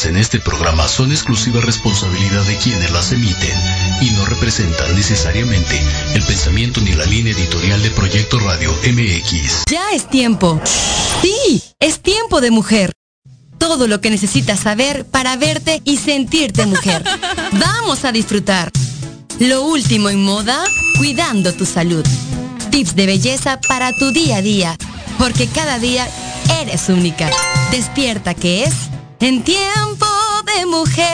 vertidas en este programa son exclusiva responsabilidad de quienes las emiten y no representan necesariamente el pensamiento ni la línea editorial de Proyecto Radio MX. Ya es tiempo. Sí, es tiempo de mujer. Todo lo que necesitas saber para verte y sentirte mujer. Vamos a disfrutar. Lo último en moda, cuidando tu salud. Tips de belleza para tu día a día, porque cada día eres única. Despierta que es en tiempo de mujer.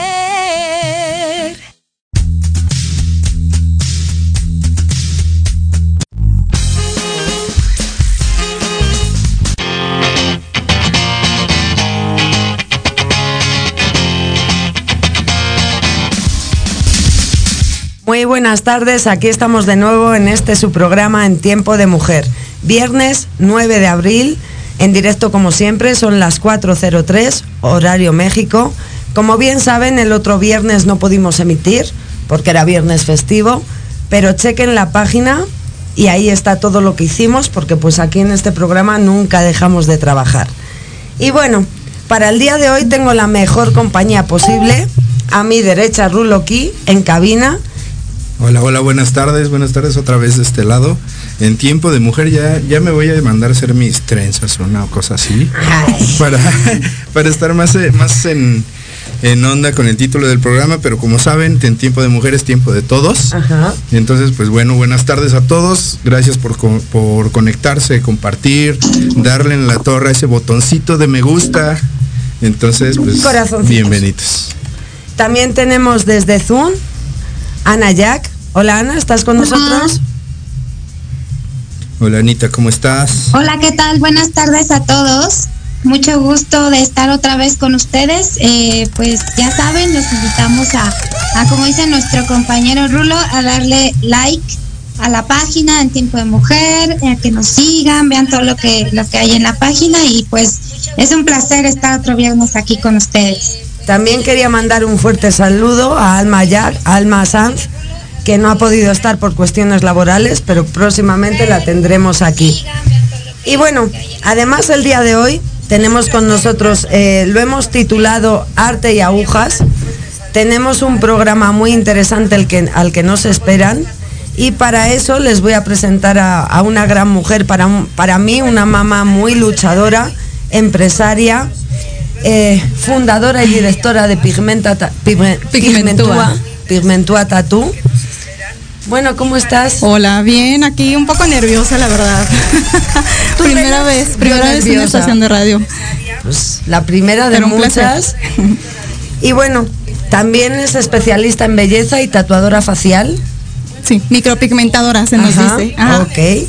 Muy buenas tardes, aquí estamos de nuevo en este su programa en Tiempo de Mujer. Viernes 9 de abril, en directo como siempre, son las 4.03, horario México. Como bien saben, el otro viernes no pudimos emitir porque era viernes festivo, pero chequen la página y ahí está todo lo que hicimos porque pues aquí en este programa nunca dejamos de trabajar. Y bueno, para el día de hoy tengo la mejor compañía posible. A mi derecha, Rulo Key, en cabina. Hola, hola, buenas tardes, buenas tardes otra vez de este lado. En tiempo de mujer ya, ya me voy a mandar a hacer mis trenzas o una cosa así. Para, para estar más, eh, más en, en onda con el título del programa, pero como saben, en tiempo de mujer es tiempo de todos. Ajá. Entonces, pues bueno, buenas tardes a todos. Gracias por, co- por conectarse, compartir, darle en la torre ese botoncito de me gusta. Entonces, pues bienvenidos. También tenemos desde Zoom Ana Jack. Hola Ana, ¿estás con nosotros? Hola Anita, ¿cómo estás? Hola, ¿qué tal? Buenas tardes a todos. Mucho gusto de estar otra vez con ustedes. Eh, pues ya saben, los invitamos a, a, como dice nuestro compañero Rulo, a darle like a la página en Tiempo de Mujer, a que nos sigan, vean todo lo que, lo que hay en la página y pues es un placer estar otro viernes aquí con ustedes. También quería mandar un fuerte saludo a Alma Jack, Alma Sanz, que no ha podido estar por cuestiones laborales, pero próximamente la tendremos aquí. Y bueno, además el día de hoy tenemos con nosotros, eh, lo hemos titulado Arte y Agujas. Tenemos un programa muy interesante el que, al que nos esperan. Y para eso les voy a presentar a, a una gran mujer, para, para mí una mamá muy luchadora, empresaria, eh, fundadora y directora de Pigmenta, Ta- Pigme- Pigmentúa. Pigmentúa, Pigmentúa Tatú. Bueno, ¿cómo estás? Hola, bien, aquí un poco nerviosa, la verdad. primera vez, primera vez en una estación de radio. Pues la primera de Pero muchas. Y bueno, también es especialista en belleza y tatuadora facial. Sí, micropigmentadora se nos Ajá, dice. Ajá. Ok.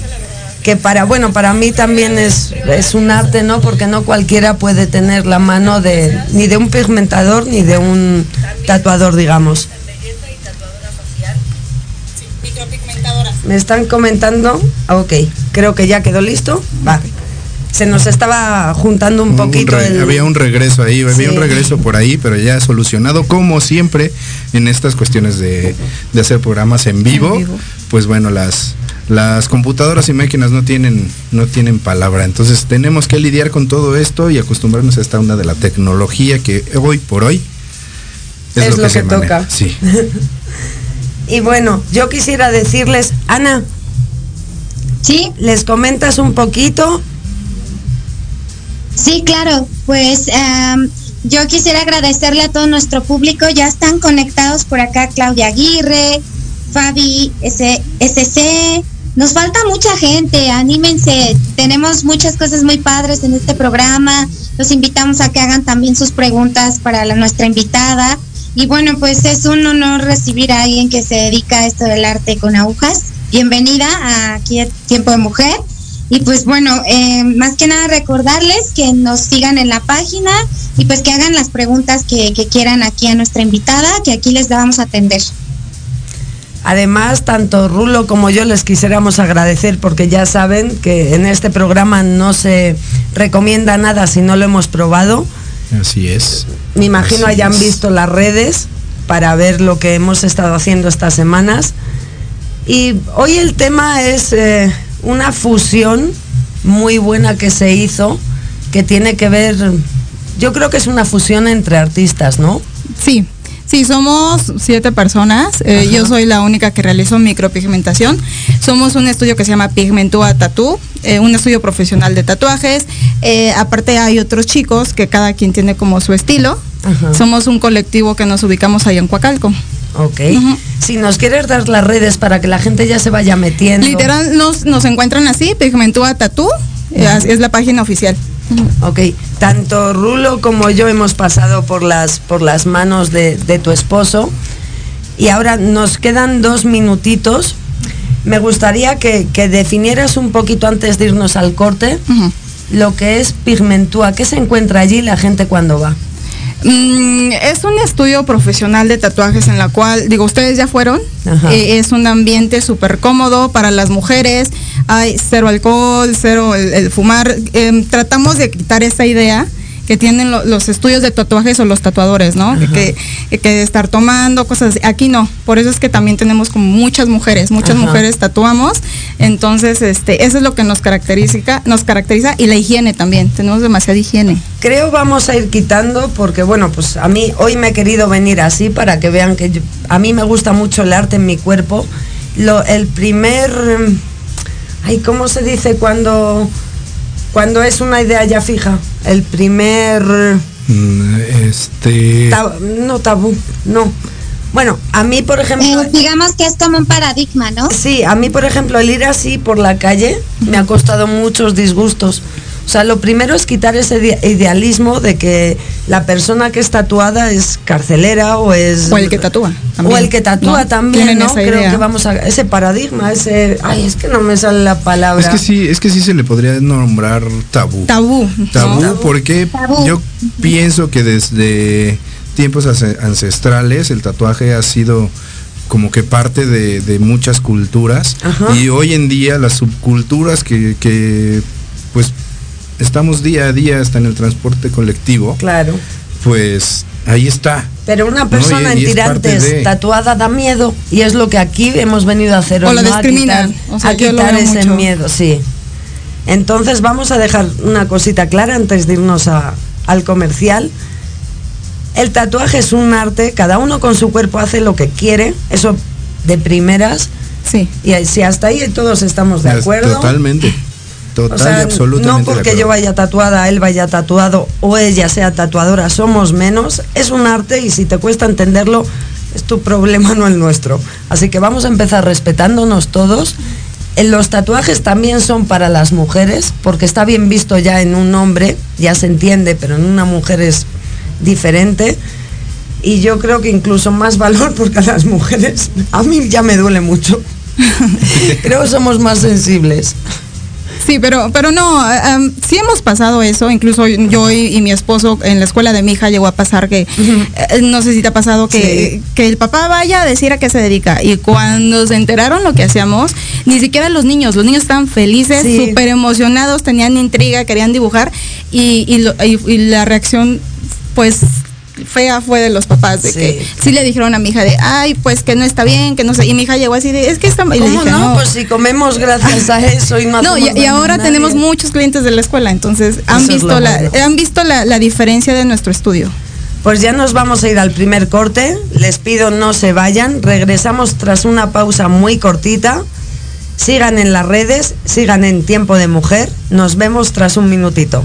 Que para, bueno, para mí también es, es un arte, ¿no? Porque no cualquiera puede tener la mano de, ni de un pigmentador ni de un tatuador, digamos. Me están comentando, ah, ok, creo que ya quedó listo. Va. Se nos estaba juntando un Un poquito re- el... Había un regreso ahí, había Sí. un regreso por ahí, pero ya solucionado como siempre en estas cuestiones de, de hacer programas en vivo, En vivo. Pues bueno, las las computadoras y máquinas no tienen no tienen palabra, entonces tenemos que lidiar con todo esto y acostumbrarnos a esta onda de la tecnología que hoy por hoy es, Es lo, lo que, se que maneja. toca. Sí. Y bueno, yo quisiera decirles, Ana, ¿Sí? ¿les comentas un poquito? Sí, claro. Pues em, yo quisiera agradecerle a todo nuestro público. Ya están conectados por acá Claudia Aguirre, Fabi S- SC. Nos falta mucha gente, anímense. Tenemos muchas cosas muy padres en este programa. Los invitamos a que hagan también sus preguntas para la- nuestra invitada. Y bueno, pues es un honor recibir a alguien que se dedica a esto del arte con agujas. Bienvenida a aquí a Tiempo de Mujer. Y pues bueno, eh, más que nada recordarles que nos sigan en la página y pues que hagan las preguntas que, que quieran aquí a nuestra invitada, que aquí les vamos a atender. Además, tanto Rulo como yo les quisiéramos agradecer porque ya saben que en este programa no se recomienda nada si no lo hemos probado. Así es. Me imagino Así hayan es. visto las redes para ver lo que hemos estado haciendo estas semanas. Y hoy el tema es eh, una fusión muy buena que se hizo, que tiene que ver, yo creo que es una fusión entre artistas, ¿no? Sí, Sí, somos siete personas. Eh, yo soy la única que realizo micropigmentación. Somos un estudio que se llama Pigmentua Tattoo, eh, un estudio profesional de tatuajes. Eh, aparte hay otros chicos que cada quien tiene como su estilo. Somos un colectivo que nos ubicamos ahí en Coacalco. Ok. Si nos quieres dar las redes para que la gente ya se vaya metiendo. Literal, nos, nos encuentran así, Pigmentua Tattoo, es la página oficial. Ok, tanto Rulo como yo hemos pasado por las, por las manos de, tu esposo y ahora nos quedan dos minutitos. Me gustaría que, definieras un poquito antes de irnos al corte lo que es Pigmentúa. ¿Qué se encuentra allí la gente cuando va? Mm, es un estudio profesional de tatuajes en la cual, digo, ustedes ya fueron, eh, es un ambiente súper cómodo para las mujeres, hay cero alcohol, cero el, fumar, em, tratamos de quitar esa idea que tienen los estudios de tatuajes o los tatuadores, ¿no? Que, que, estar tomando cosas así. Aquí no, por eso es que también tenemos como muchas mujeres, muchas mujeres tatuamos, entonces este, eso es lo que nos caracteriza, nos caracteriza y la higiene también, tenemos demasiada higiene. Creo vamos a ir quitando porque bueno, pues a mí hoy me he querido venir así para que vean que a mí me gusta mucho el arte en mi cuerpo. Lo, el primer, ay, ¿cómo se dice cuando cuando es una idea ya fija, el primer... Mm, este... no tabú, no. Bueno, a mí, por ejemplo... Eh, digamos que es como un paradigma, ¿no? Sí, a mí, por ejemplo, el ir así por la calle me ha costado muchos disgustos. O sea, lo primero es quitar ese idealismo de que la persona que es tatuada es carcelera o es... O el que tatúa. O el que tatúa también, ¿no? Creo que vamos a... Ese paradigma, ese... Ay, es que no me sale la palabra. Es que sí, es que sí se le podría nombrar tabú. Tabú. Tabú, porque yo pienso que desde tiempos ancestrales el tatuaje ha sido como que parte de, muchas culturas y hoy en día las subculturas que, que pues estamos día a día hasta en el transporte colectivo. Claro. Pues ahí está. Pero una persona en tirantes tatuada da miedo y es lo que aquí hemos venido a hacer. O la discriminan. A quitar, ese miedo, sí. Entonces vamos a dejar una cosita clara antes de irnos al comercial. El tatuaje es un arte, cada uno con su cuerpo hace lo que quiere, eso de primeras. Sí. Y si hasta ahí todos estamos de acuerdo. Totalmente. Total No porque yo vaya tatuada, él vaya tatuado o ella sea tatuadora, somos menos. Es un arte y si te cuesta entenderlo, es tu problema, no el nuestro. Así que vamos a empezar respetándonos todos. Los tatuajes también son para las mujeres, porque está bien visto ya en un hombre, ya se entiende, pero en una mujer es diferente. Y yo creo que incluso más valor porque a las mujeres, a mí ya me duele mucho. creo que somos más sensibles. Sí, pero, pero no, em, sí hemos pasado eso, incluso yo y, mi esposo en la escuela de mi hija llegó a pasar que, eh, no sé si te ha pasado que, que el papá vaya a decir a qué se dedica y cuando se enteraron lo que hacíamos, ni siquiera los niños, los niños estaban felices, súper emocionados, tenían intriga, querían dibujar y, y la reacción pues fea fue de los papás de que sí le dijeron a mi hija de ay pues que no está bien que no sé y mi hija llegó así de es que está y le dije, no? pues si comemos gracias a eso y no no y, ahora tenemos muchos clientes de la escuela entonces han visto la han visto la, la diferencia de nuestro estudio pues ya nos vamos a ir al primer corte les pido no se vayan regresamos tras una pausa muy cortita sigan en las redes sigan en tiempo de mujer nos vemos tras un minutito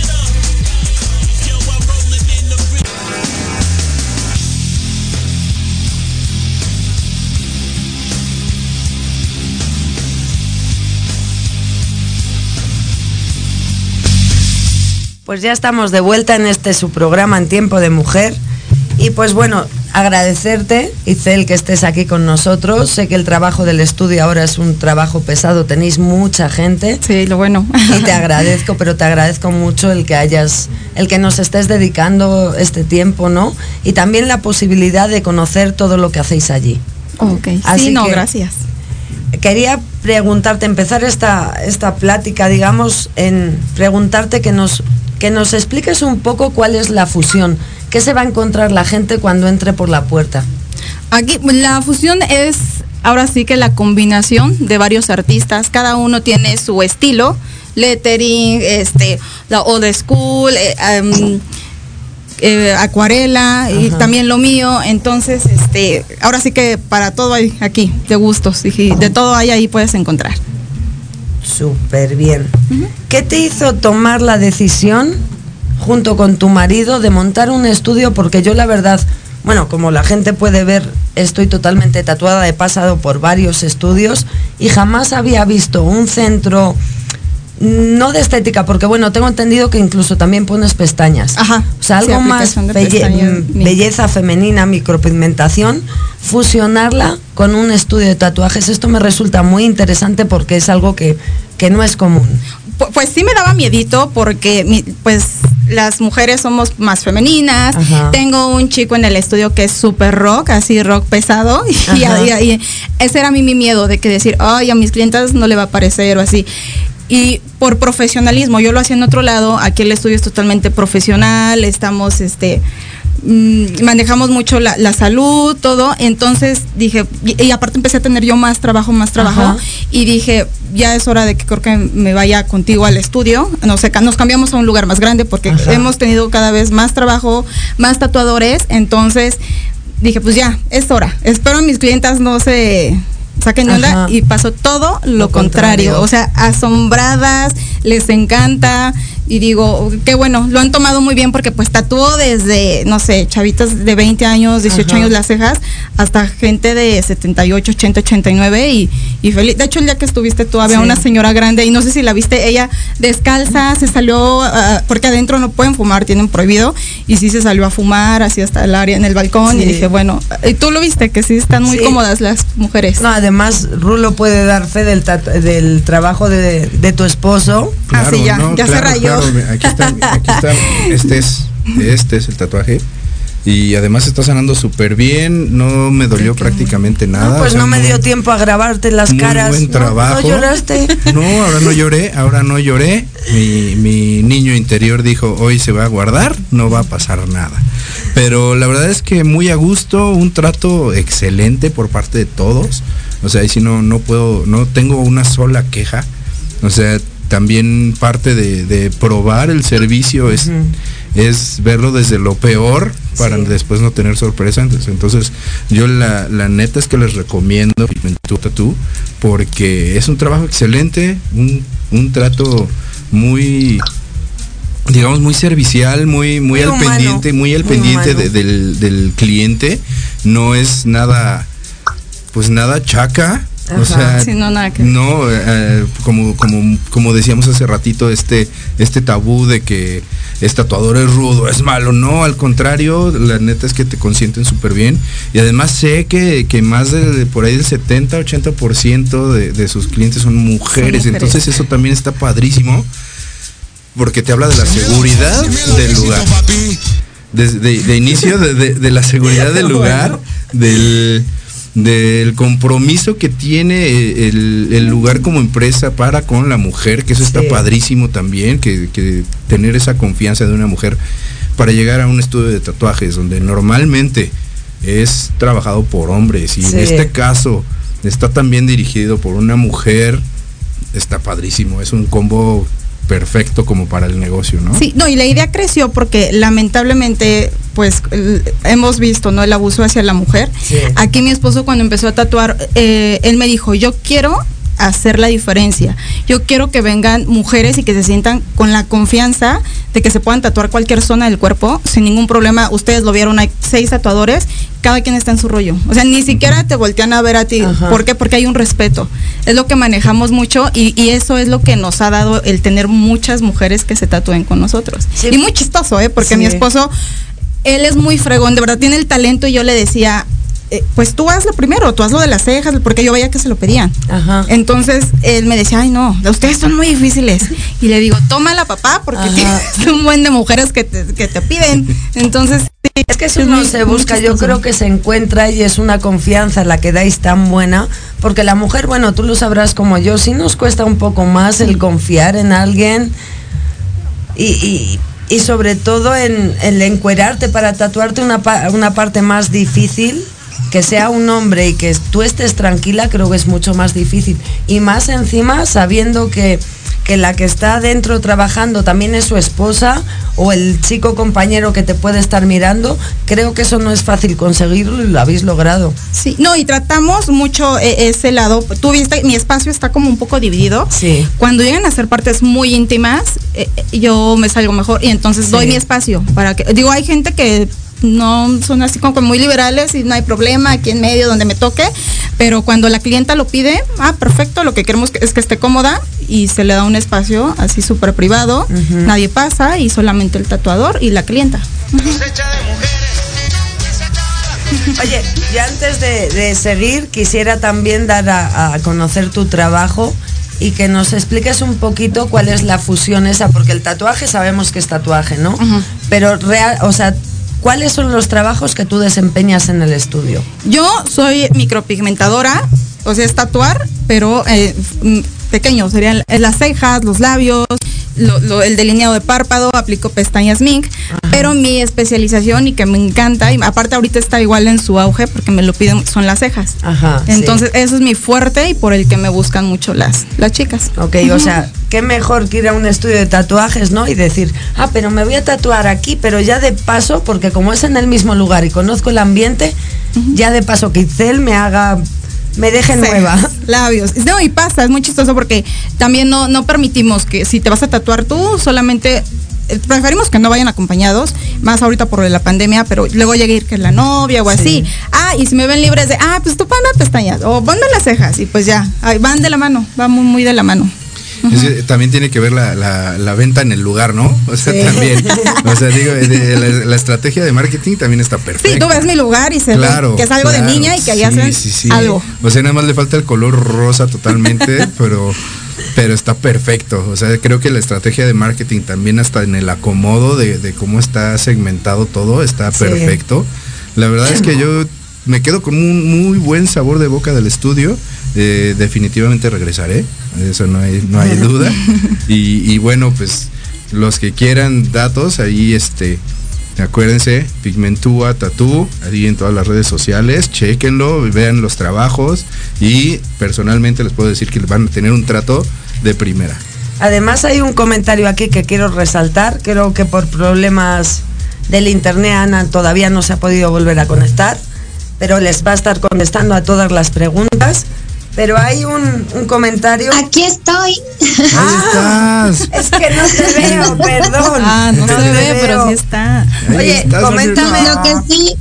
Pues ya estamos de vuelta en este su programa en tiempo de mujer. Y pues bueno, agradecerte, Itzel, que estés aquí con nosotros. Sé que el trabajo del estudio ahora es un trabajo pesado, tenéis mucha gente. Sí, lo bueno. Y te agradezco, pero te agradezco mucho el que hayas, el que nos estés dedicando este tiempo, ¿no? Y también la posibilidad de conocer todo lo que hacéis allí. Ok, Así sí, no, gracias. Quería preguntarte, empezar esta, esta plática, digamos, en preguntarte que nos que nos expliques un poco cuál es la fusión, qué se va a encontrar la gente cuando entre por la puerta. Aquí la fusión es ahora sí que la combinación de varios artistas, cada uno tiene su estilo, lettering, este, la old school, eh, eh, acuarela y también lo mío, entonces este, ahora sí que para todo hay aquí, de gustos, y de todo hay ahí puedes encontrar. Súper bien. ¿Qué te hizo tomar la decisión, junto con tu marido, de montar un estudio? Porque yo la verdad, bueno, como la gente puede ver, estoy totalmente tatuada, he pasado por varios estudios y jamás había visto un centro no de estética, porque bueno, tengo entendido que incluso también pones pestañas. Ajá. O sea, algo más belleza femenina, micropigmentación, fusionarla con un estudio de tatuajes. Esto me resulta muy interesante porque es algo que, que no es común. Pues sí me daba miedito porque pues las mujeres somos más femeninas. Tengo un chico en el estudio que es súper rock, así rock pesado. Y, y, ese era a mí mi miedo de que decir, ay, a mis clientas no le va a parecer o así y por profesionalismo, yo lo hacía en otro lado, aquí el estudio es totalmente profesional, estamos, este, mm, manejamos mucho la, salud, todo, entonces dije, y, aparte empecé a tener yo más trabajo, más trabajo, y dije, ya es hora de que creo que me vaya contigo al estudio, no sé, nos cambiamos a un lugar más grande porque hemos tenido cada vez más trabajo, más tatuadores, entonces dije, pues ya, es hora, espero mis clientas no se saquen onda y pasó todo lo, contrario. O sea, asombradas, les encanta y digo, qué bueno, lo han tomado muy bien porque pues tatuó desde, no sé, chavitas de 20 años, 18 años las cejas, hasta gente de 78, 80, 89 y, y feliz. De hecho, el día que estuviste tú había una señora grande y no sé si la viste, ella descalza, se salió, ah, porque adentro no pueden fumar, tienen prohibido, y sí se salió a fumar, así hasta el área en el balcón y dije, bueno, y tú lo viste, que sí están muy cómodas las mujeres. No, además Rulo puede dar fe del, del trabajo de, tu esposo. así ah, ya, ya se rayó aquí está, aquí está, este es, este es el tatuaje. Y además está sanando súper bien, no me dolió prácticamente nada. pues no me dio tiempo a grabarte las caras. Buen trabajo. ¿No, lloraste? No, ahora no lloré, ahora no lloré. Mi, mi niño interior dijo, hoy se va a guardar, no va a pasar nada. Pero la verdad es que muy a gusto, un trato excelente por parte de todos. O sea, ahí si no, no puedo, no tengo una sola queja. O sea, también parte de, probar el servicio es, es verlo desde lo peor, para después no tener sorpresa. Entonces, yo la, neta es que les recomiendo Tattoo porque es un trabajo excelente, un, trato muy digamos muy servicial, muy muy, al pendiente, muy al pendiente del, del cliente. No es nada pues nada chaca, o sea, no, eh, como, como, como decíamos hace ratito, este, este tabú de que es tatuador es rudo, es malo, no, al contrario, la neta es que te consienten súper bien. Y además sé que, más de, por ahí del 70, 80% de, de sus clientes son mujeres, entonces eso también está padrísimo, porque te habla de la seguridad del lugar. de, inicio de la seguridad del lugar, del del compromiso que tiene el, lugar como empresa para con la mujer, que eso está padrísimo también, que, tener esa confianza de una mujer para llegar a un estudio de tatuajes donde normalmente es trabajado por hombres y en este caso está también dirigido por una mujer, está padrísimo, es un combo perfecto como para el negocio, ¿no? Sí, no, y la idea creció porque lamentablemente, pues hemos visto, ¿no? El abuso hacia la mujer. Aquí mi esposo cuando empezó a tatuar, eh, él me dijo, yo quiero hacer la diferencia. Yo quiero que vengan mujeres y que se sientan con la confianza de que se puedan tatuar cualquier zona del cuerpo sin ningún problema. Ustedes lo vieron, hay seis tatuadores, cada quien está en su rollo. O sea, ni siquiera te voltean a ver a ti. ¿Por qué? Porque hay un respeto. Es lo que manejamos mucho y, eso es lo que nos ha dado el tener muchas mujeres que se tatúen con nosotros. Y muy chistoso, ¿eh? Porque mi esposo, él es muy fregón, de verdad tiene el talento y yo le decía, eh, pues tú hazlo primero, tú hazlo de las cejas, porque yo veía que se lo pedían. Entonces él me decía, ay no, ustedes son muy difíciles. Y le digo, tómala papá, porque es un buen de mujeres que te, que te piden. Entonces, es que eso no se busca, yo creo que se encuentra y es una confianza la que dais tan buena, porque la mujer, bueno, tú lo sabrás como yo, sí nos cuesta un poco más el confiar en alguien y, y, sobre todo en el encuerarte para tatuarte una, una parte más difícil que sea un hombre y que tú estés tranquila, creo que es mucho más difícil. Y más encima sabiendo que, que la que está dentro trabajando también es su esposa o el chico compañero que te puede estar mirando, creo que eso no es fácil conseguirlo y lo habéis logrado. Sí, no, y tratamos mucho e, ese lado. Tú viste, mi espacio está como un poco dividido. Sí. Cuando llegan a ser partes muy íntimas, eh, yo me salgo mejor y entonces doy mi espacio para que, digo, hay gente que no son así como muy liberales y no hay problema aquí en medio donde me toque, pero cuando la clienta lo pide, ah, perfecto, lo que queremos es que esté cómoda y se le da un espacio así súper privado, nadie pasa y solamente el tatuador y la clienta. Oye, y antes de, seguir, quisiera también dar a, conocer tu trabajo y que nos expliques un poquito cuál es la fusión esa, porque el tatuaje sabemos que es tatuaje, ¿no? Pero real, o sea, ¿Cuáles son los trabajos que tú desempeñas en el estudio? Yo soy micropigmentadora, o sea, es tatuar, pero eh, mm, pequeño, serían las cejas, los labios, el delineado de párpado, aplico pestañas mink, pero mi especialización y que me encanta, y aparte ahorita está igual en su auge porque me lo piden, son las cejas. Ajá, Entonces, eso es mi fuerte y por el que me buscan mucho las, las chicas. Ok, o sea, qué mejor que ir a un estudio de tatuajes, ¿no? Y decir, ah, pero me voy a tatuar aquí, pero ya de paso, porque como es en el mismo lugar y conozco el ambiente, ya de paso que Itzel me haga me deje nueva. Labios. No, y pasa, es muy chistoso porque también no, no permitimos que si te vas a tatuar tú, solamente eh, preferimos que no vayan acompañados, más ahorita por la pandemia, pero luego llegue a ir que la novia o así. Ah, y si me ven libres de, ah, pues tú ponme pestañas o ponme las cejas y pues ya, van de la mano, van muy, muy de la mano también tiene que ver la, venta en el lugar, ¿no? O sea, también. O sea, digo, la, estrategia de marketing también está perfecta. Sí, tú ves mi lugar y se ve que es algo de niña y que ahí hacen algo. O sea, nada más le falta el color rosa totalmente, pero pero está perfecto. O sea, creo que la estrategia de marketing también hasta en el acomodo de, cómo está segmentado todo está perfecto. La verdad es que yo me quedo con un muy buen sabor de boca del estudio. Eh, definitivamente regresaré, eso no hay, no hay duda. Y, bueno, pues los que quieran datos, ahí este, acuérdense, Pigmentúa Tatú, ahí en todas las redes sociales, chequenlo, vean los trabajos y personalmente les puedo decir que van a tener un trato de primera. Además hay un comentario aquí que quiero resaltar, creo que por problemas del internet, Ana todavía no se ha podido volver a conectar, pero les va a estar contestando a todas las preguntas. Pero hay un, comentario. Aquí estoy. Ah, es que no te veo, perdón. Ah, no, se ve, pero sí está. Oye, coméntame. Lo que sí,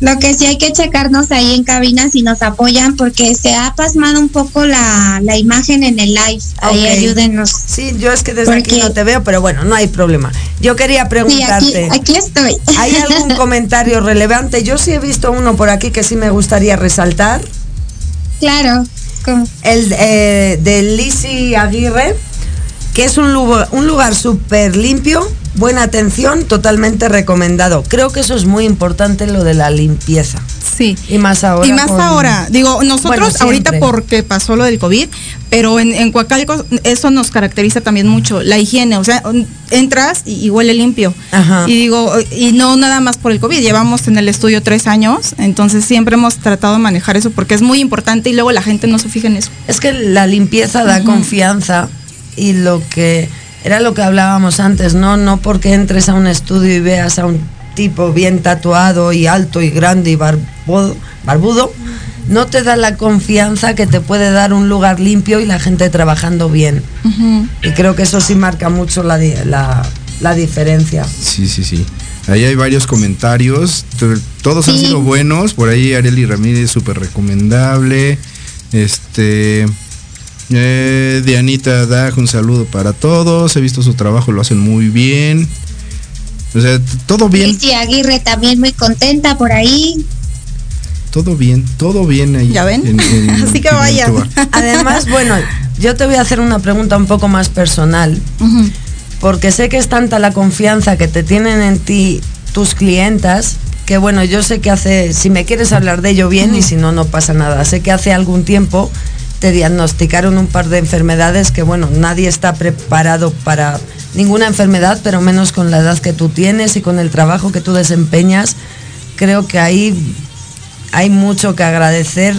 lo que sí hay que checarnos ahí en cabina si nos apoyan porque se ha pasmado un poco la, imagen en el live. Ahí ayúdenos. Sí, yo es que desde aquí no te veo, pero bueno, no hay problema. Yo quería preguntarte. aquí, estoy. ¿Hay algún comentario relevante? Yo sí he visto uno por aquí que sí me gustaría resaltar. Claro. El eh, de Lisi Aguirre, que es un lugar, un lugar súper limpio, buena atención, totalmente recomendado. Creo que eso es muy importante lo de la limpieza. Sí. Y más ahora. Y más ahora. Digo, nosotros ahorita porque pasó lo del COVID, pero en, en Coacalco eso nos caracteriza también mucho, la higiene. O sea, entras y, huele limpio. Y digo, y no nada más por el COVID, llevamos en el estudio tres años, entonces siempre hemos tratado de manejar eso porque es muy importante y luego la gente no se fija en eso. Es que la limpieza da confianza y lo que era lo que hablábamos antes, ¿no? No porque entres a un estudio y veas a un tipo bien tatuado y alto y grande y barbudo, barbudo no te da la confianza que te puede dar un lugar limpio y la gente trabajando bien. Y creo que eso sí marca mucho la, la, diferencia. Sí, sí, sí. Ahí hay varios comentarios, todos han sido buenos, por ahí Areli Ramírez súper recomendable. Este, eh, Dianita Dag, un saludo para todos. He visto su trabajo, lo hacen muy bien. O sea, todo bien. Sí, Aguirre también muy contenta por ahí. Todo bien, todo bien ahí. ¿Ya ven? Así que vaya. Además, bueno, yo te voy a hacer una pregunta un poco más personal. Porque sé que es tanta la confianza que te tienen en ti tus clientas que bueno, yo sé que hace, si me quieres hablar de ello bien y si no, no pasa nada. Sé que hace algún tiempo te diagnosticaron un par de enfermedades que, bueno, nadie está preparado para ninguna enfermedad, pero menos con la edad que tú tienes y con el trabajo que tú desempeñas. Creo que ahí hay mucho que agradecer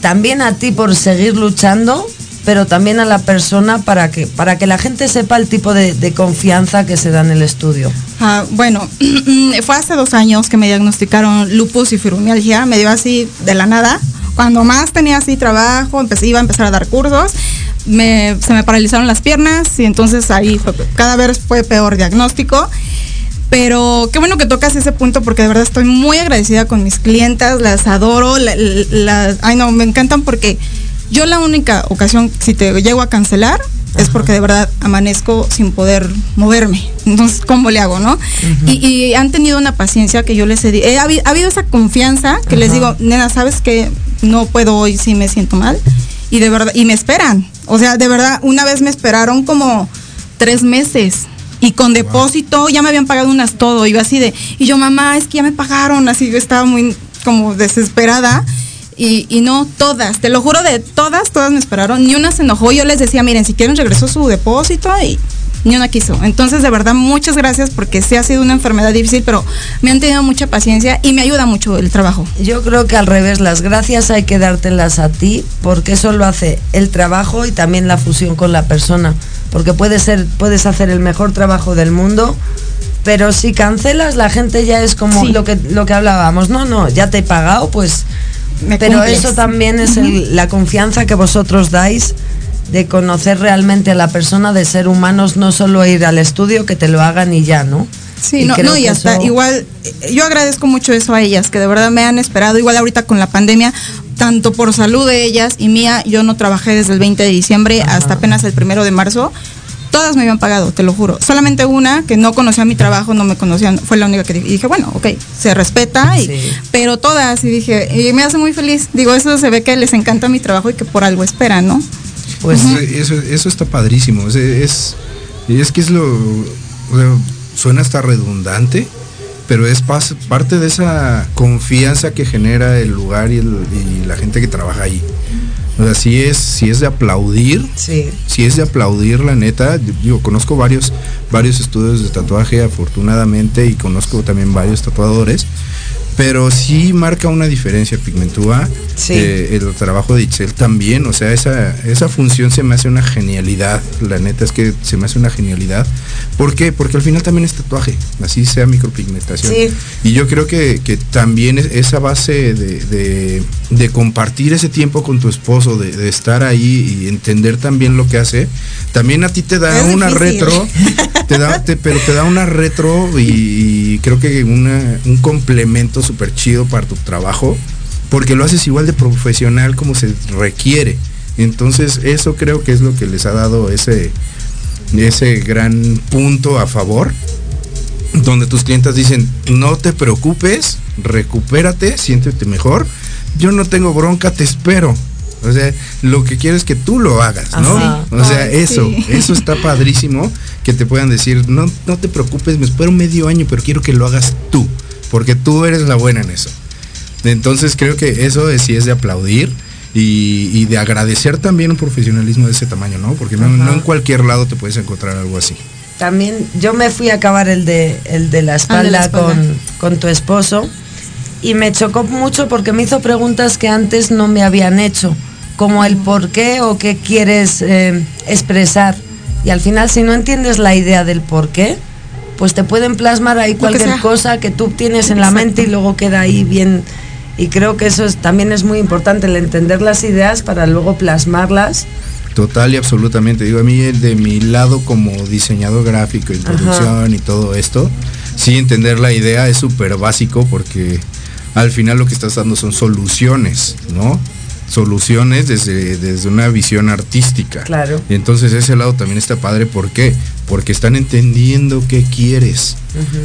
también a ti por seguir luchando, pero también a la persona para que, para que la gente sepa el tipo de, confianza que se da en el estudio. Ah, bueno, fue hace dos años que me diagnosticaron lupus y fibromialgia, me dio así de la nada cuando más tenía así trabajo, empecé, iba a empezar a dar cursos, me, se me paralizaron las piernas y entonces ahí cada vez fue peor diagnóstico. Pero qué bueno que tocas ese punto porque de verdad estoy muy agradecida con mis clientas, las adoro, las, ay no, me encantan porque yo la única ocasión, si te llego a cancelar, es porque de verdad amanezco sin poder moverme. Entonces, ¿cómo le hago, no? y, han tenido una paciencia que yo les he, he ha, habido esa confianza que les digo, nena, ¿sabes que no puedo hoy si me siento mal? Y de verdad, y me esperan. O sea, de verdad, una vez me esperaron como tres meses. Y con depósito ya me habían pagado unas todo. Iba así de, y yo, mamá, es que ya me pagaron. Así yo estaba muy como desesperada. Y, no todas, te lo juro de todas, todas me esperaron, ni una se enojó, yo les decía, miren, si quieren regresó su depósito y ni una quiso. Entonces, de verdad, muchas gracias porque sí ha sido una enfermedad difícil, pero me han tenido mucha paciencia y me ayuda mucho el trabajo. Yo creo que al revés, las gracias hay que dártelas a ti porque eso lo hace el trabajo y también la fusión con la persona. Porque puede ser, puedes hacer el mejor trabajo del mundo, pero si cancelas, la gente ya es como lo, que, lo que hablábamos. No, no, ya te he pagado, pues pero eso también es la confianza que vosotros dais de conocer realmente a la persona, de ser humanos, no solo ir al estudio, que te lo hagan y ya, ¿no? Sí, no, no, y hasta igual, yo agradezco mucho eso a ellas, que de verdad me han esperado, igual ahorita con la pandemia, tanto por salud de ellas y mía, yo no trabajé desde el 20 de diciembre hasta apenas el primero de marzo, todas me habían pagado, te lo juro. Solamente una que no conocía mi trabajo, no me conocían, fue la única que dije, y dije bueno, ok, se respeta, y, pero todas, y dije, y me hace muy feliz. Digo, eso se ve que les encanta mi trabajo y que por algo esperan, ¿no? Pues eso, eso está padrísimo. Es, es, es que es lo. suena hasta redundante, pero es parte de esa confianza que genera el lugar y, y la gente que trabaja ahí. O sea, sí es, si es de aplaudir. Sí. Si es de aplaudir, la neta. Yo, conozco varios, varios estudios de tatuaje, afortunadamente, y conozco también varios tatuadores. Pero sí marca una diferencia Pigmentúa. Eh, el trabajo de Itzel también, o sea, esa, esa función se me hace una genialidad. La neta es que se me hace una genialidad. ¿Por qué? Porque al final también es tatuaje, así sea micropigmentación. Y yo creo que, también esa base de, compartir ese tiempo con tu esposo, de, estar ahí y entender también lo que hace, también a ti te da una retro, te da, pero te da una retro y, creo que un complemento súper chido para tu trabajo, porque lo haces igual de profesional como se requiere. Entonces eso creo que es lo que les ha dado ese, ese gran punto a favor, donde tus clientes dicen, no te preocupes, recupérate, siéntete mejor, yo no tengo bronca, te espero. O sea, lo que quiero es que tú lo hagas, ¿no? O sea, eso, eso está padrísimo, que te puedan decir, no, no te preocupes, me espero medio año, pero quiero que lo hagas tú porque tú eres la buena en eso. Entonces creo que eso sí es de aplaudir y, de agradecer también un profesionalismo de ese tamaño, ¿no? Porque no, en cualquier lado te puedes encontrar algo así. También yo me fui a acabar el de, el de la ah, espalda, Con, tu esposo y me chocó mucho porque me hizo preguntas que antes no me habían hecho, como el por qué o qué quieres eh, expresar. Y al final si no entiendes la idea del por qué, pues te pueden plasmar ahí cualquier cosa que tú tienes en la mente y luego queda ahí bien. Y creo que eso es, también es muy importante, el entender las ideas para luego plasmarlas. Total y absolutamente. Digo, a mí de mi lado como diseñador gráfico, introducción y todo esto, sí entender la idea es súper básico porque al final lo que estás dando son soluciones, ¿no? soluciones desde, desde una visión artística. Claro. Y entonces ese lado también está padre. ¿Por qué? Porque están entendiendo qué quieres.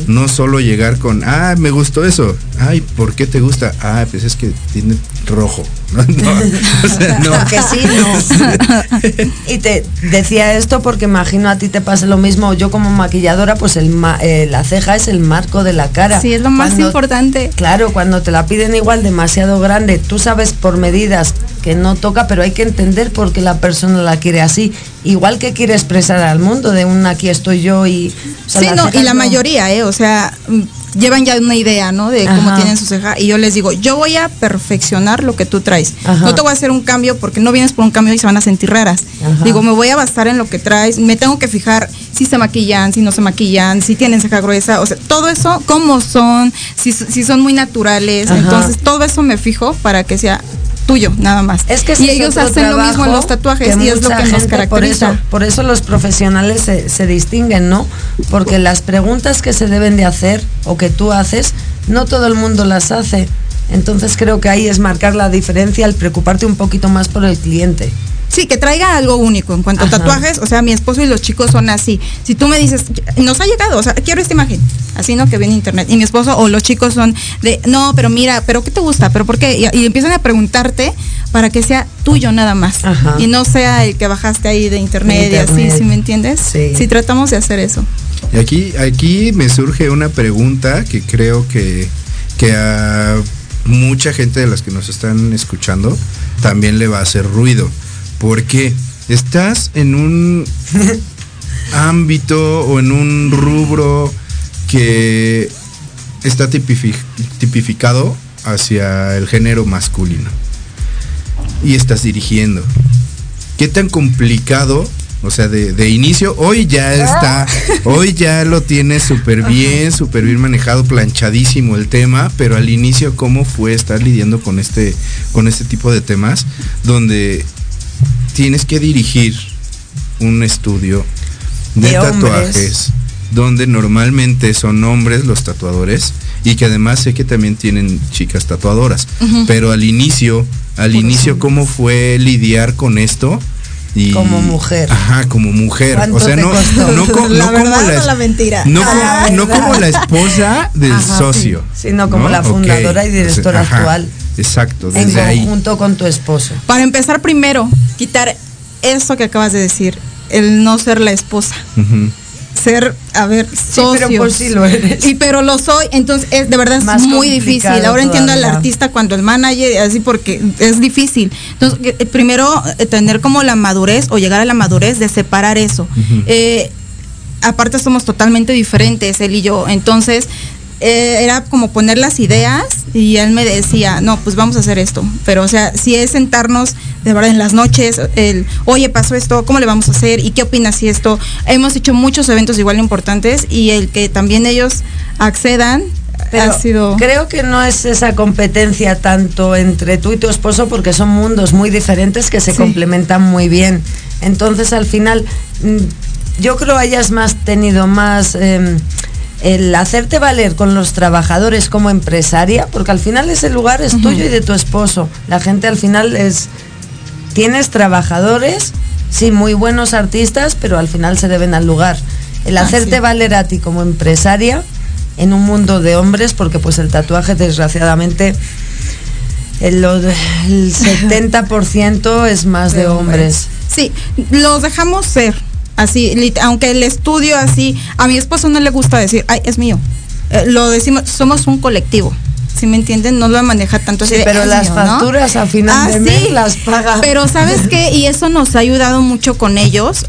No solo llegar con, ah, me gustó eso. Ay, ¿por qué te gusta? Ah, pues es que tiene rojo. No, no. que sí, no. y te decía esto porque imagino a ti te pasa lo mismo. Yo como maquilladora, pues el eh, la ceja es el marco de la cara. Sí, es lo más importante. Claro, cuando te la piden igual demasiado grande, tú sabes por medidas que no toca, pero hay que entender por qué la persona la quiere así. Igual que quiere expresar al mundo de un aquí estoy yo y... sí, no, y la mayoría, ¿eh? O sea, llevan ya una idea, ¿no? De cómo tienen su ceja. Y yo les digo, yo voy a perfeccionar lo que tú traes. No te voy a hacer un cambio porque no vienes por un cambio y se van a sentir raras. Digo, me voy a basar en lo que traes. Me tengo que fijar si se maquillan, si no se maquillan, si tienen ceja gruesa. O sea, todo eso, cómo son, si, son muy naturales. Entonces, todo eso me fijo para que sea tuyo, nada más. Es que y ellos hacen lo mismo en los tatuajes y es lo que nos caracteriza. Por eso, por eso los profesionales se, se, distinguen, ¿no? Porque las preguntas que se deben de hacer o que tú haces, no todo el mundo las hace. Entonces creo que ahí es marcar la diferencia al preocuparte un poquito más por el cliente. Sí, que traiga algo único. En cuanto a tatuajes, o sea, mi esposo y los chicos son así. Si tú me dices, nos ha llegado, o sea, quiero esta imagen, así no que viene internet. Y mi esposo o los chicos son de, no, pero mira, pero ¿qué te gusta? ¿Pero por qué? Y, empiezan a preguntarte para que sea tuyo nada más. Y no sea el que bajaste ahí de internet, y así, ¿sí me entiendes? Sí. sí. tratamos de hacer eso. Y aquí, aquí me surge una pregunta que creo que, que a mucha gente de las que nos están escuchando también le va a hacer ruido porque estás en un ámbito o en un rubro que está tipificado hacia el género masculino. Y estás dirigiendo. ¿Qué tan complicado? O sea, de, inicio, hoy ya está, hoy ya lo tienes súper bien, súper bien manejado, planchadísimo el tema, pero al inicio, ¿cómo fue estar lidiando con este, con este tipo de temas? Donde tienes que dirigir un estudio de, tatuajes donde normalmente son hombres los tatuadores y que además sé que también tienen chicas tatuadoras. Pero al inicio, al inicio, ¿cómo fue lidiar con esto? Y, como mujer. Ajá, como mujer. O sea, no, no, como la, mentira. No, como, la esposa del socio. Sino como la fundadora y directora actual. Exacto, desde en conjunto con tu esposo. Para empezar primero, quitar eso que acabas de decir, el no ser la esposa. Ser, a ver, socios. pero por sí lo eres. Y pero lo soy, entonces es de verdad es muy difícil. Ahora entiendo al artista cuando el manager, así porque es difícil. Entonces, eh, primero eh, tener como la madurez o llegar a la madurez de separar eso. Eh, aparte somos totalmente diferentes, él y yo. Entonces, eh, era como poner las ideas y él me decía, no, pues vamos a hacer esto. Pero, o sea, si es sentarnos de verdad en las noches, el, oye, pasó esto, ¿cómo le vamos a hacer? ¿Y qué opinas si esto? Hemos hecho muchos eventos igual importantes y el que también ellos accedan ha sido... Creo que no es esa competencia tanto entre tú y tu esposo porque son mundos muy diferentes que se complementan muy bien. Entonces, al final, mm, yo creo hayas más tenido más... Em, el hacerte valer con los trabajadores como empresaria, porque al final ese lugar es tuyo y de tu esposo. La gente al final es, tienes trabajadores, sí, muy buenos artistas, pero al final se deben al lugar. El hacerte valer a ti como empresaria en un mundo de hombres, porque pues el tatuaje desgraciadamente el, el 70% es más de, hombres. Sí, los dejamos ser Así, aunque el estudio así, a mi esposo no le gusta decir, ay, es mío. Eh, lo decimos, somos un colectivo. Si me entienden, no lo maneja tanto así. pero las facturas a final de ah, mes las paga. Pero sabes qué, y eso nos ha ayudado mucho con ellos,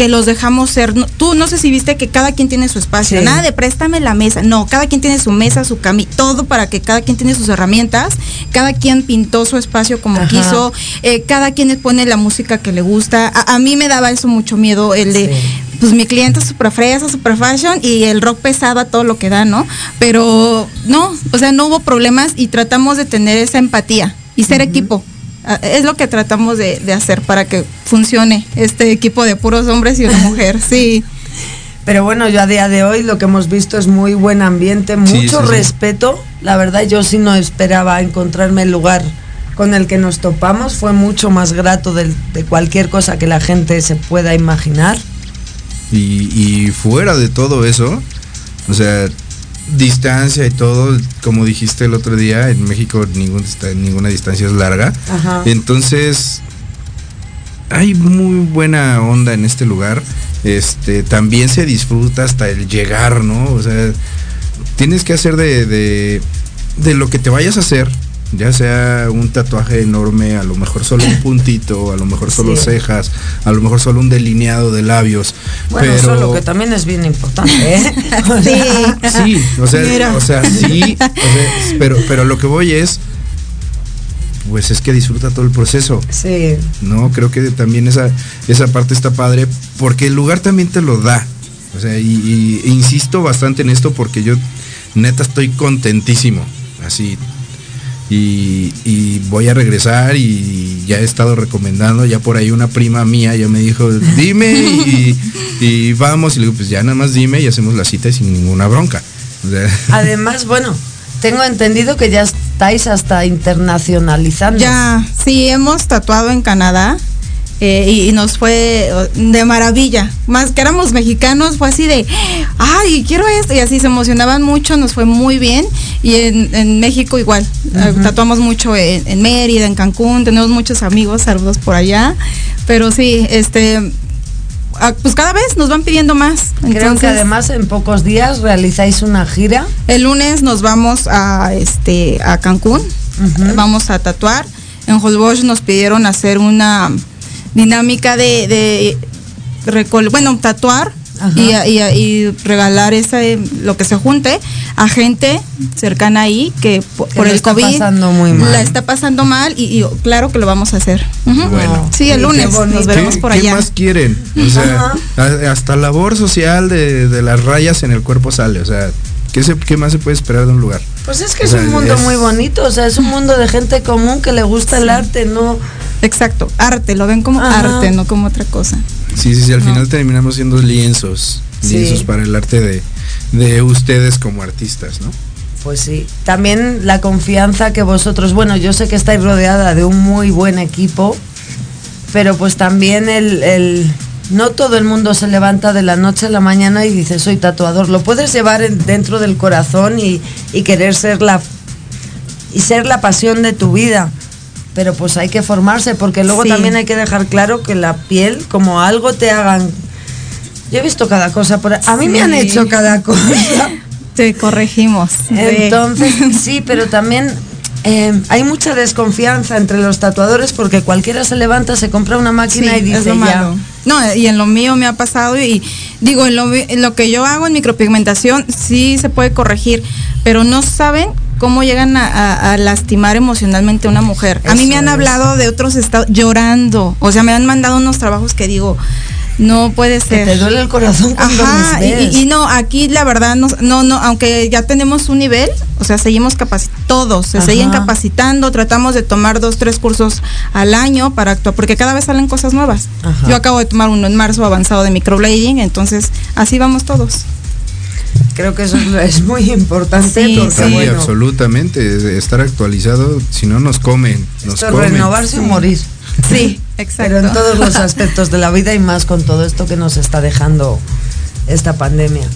que los dejamos ser. Tú no sé si viste que cada quien tiene su espacio. Nada de préstame la mesa. No, cada quien tiene su mesa, su cami, todo para que cada quien tiene sus herramientas. Cada quien pintó su espacio como quiso. Eh, cada quien pone la música que le gusta. A, mí me daba eso mucho miedo, el de. Pues mi cliente es super fresa, super fashion y el rock pesaba todo lo que da, ¿no? Pero no, o sea, no hubo problemas y tratamos de tener esa empatía y ser equipo. Ah, es lo que tratamos de, hacer para que funcione este equipo de puros hombres y una mujer, sí. Pero bueno, yo a día de hoy lo que hemos visto es muy buen ambiente, mucho respeto. La verdad yo sí no esperaba encontrarme el lugar con el que nos topamos. Fue mucho más grato de, cualquier cosa que la gente se pueda imaginar. Y, y fuera de todo eso, o sea, distancia y todo, como dijiste el otro día, en México ningún, ninguna distancia es larga. Entonces, hay muy buena onda en este lugar. Este, también se disfruta hasta el llegar, ¿no? O sea, tienes que hacer de, de, de lo que te vayas a hacer, ya sea un tatuaje enorme, a lo mejor solo un puntito, a lo mejor solo cejas, a lo mejor solo un delineado de labios. Bueno, pero... solo que también es bien importante, ¿eh? sí. sí, o sea, o sea sí, pero, pero lo que voy es, pues es que disfruta todo el proceso. Sí. No, creo que también esa, esa parte está padre, porque el lugar también te lo da. O sea, y, y insisto bastante en esto porque yo neta estoy contentísimo. Así, y, voy a regresar y ya he estado recomendando, ya por ahí una prima mía ya me dijo, dime y, vamos, y le digo, pues ya nada más dime y hacemos la cita sin ninguna bronca. Además, bueno, tengo entendido que ya estáis hasta internacionalizando. Ya, sí, hemos tatuado en Canadá. Eh, y, nos fue de maravilla. Más que éramos mexicanos, fue así de, ay, quiero esto. Y así se emocionaban mucho, nos fue muy bien. Y en, México igual, eh, tatuamos mucho en, Mérida, en Cancún, tenemos muchos amigos, saludos por allá. Pero sí, este, ah, pues cada vez nos van pidiendo más. Creo que además en pocos días realizáis una gira. El lunes nos vamos a este a Cancún, vamos a tatuar. En Holbox nos pidieron hacer una dinámica de, de bueno, tatuar y, y, regalar ese, lo que se junte a gente cercana ahí que por, el COVID la está pasando mal y, claro que lo vamos a hacer. Bueno. Sí, el lunes nos veremos por allá. ¿Qué más quieren? O sea, hasta labor social de, de, las rayas en el cuerpo sale. O sea, ¿qué, se, ¿qué más se puede esperar de un lugar? Pues es que es un mundo muy bonito. O sea, es un mundo de gente común que le gusta el arte, no Exacto, arte, lo ven como arte, no como otra cosa. Sí, sí, sí, al final terminamos siendo lienzos, lienzos para el arte de, ustedes como artistas, ¿no? Pues sí, también la confianza que vosotros, bueno, yo sé que estáis rodeada de un muy buen equipo, pero pues también el, no todo el mundo se levanta de la noche a la mañana y dice soy tatuador, lo puedes llevar dentro del corazón y, y querer ser la y ser la pasión de tu vida pero pues hay que formarse porque luego también hay que dejar claro que la piel como algo te hagan yo he visto cada cosa por a mí me han hecho cada cosa. Te corregimos entonces sí pero también eh, hay mucha desconfianza entre los tatuadores porque cualquiera se levanta se compra una máquina y dice ya No, y en lo mío me ha pasado y digo, en lo, en lo que yo hago en micropigmentación sí se puede corregir, pero no saben cómo llegan a, lastimar emocionalmente a una mujer. a mí me han hablado de otros estados llorando, o sea, me han mandado unos trabajos que digo, no puede ser. te duele el corazón cuando Ajá, y, no, aquí la verdad no, no, no, aunque ya tenemos un nivel, o sea, seguimos capacitando, todos se siguen capacitando, tratamos de tomar dos, tres cursos al año para actuar, porque cada vez salen cosas nuevas. Yo acabo de tomar uno en marzo avanzado de microblading, entonces así vamos todos. Creo que eso es muy importante. Sí, absolutamente. Estar actualizado, si no nos comen. Nos renovarse o morir. Sí, exacto. Pero en todos los aspectos de la vida y más con todo esto que nos está dejando esta pandemia.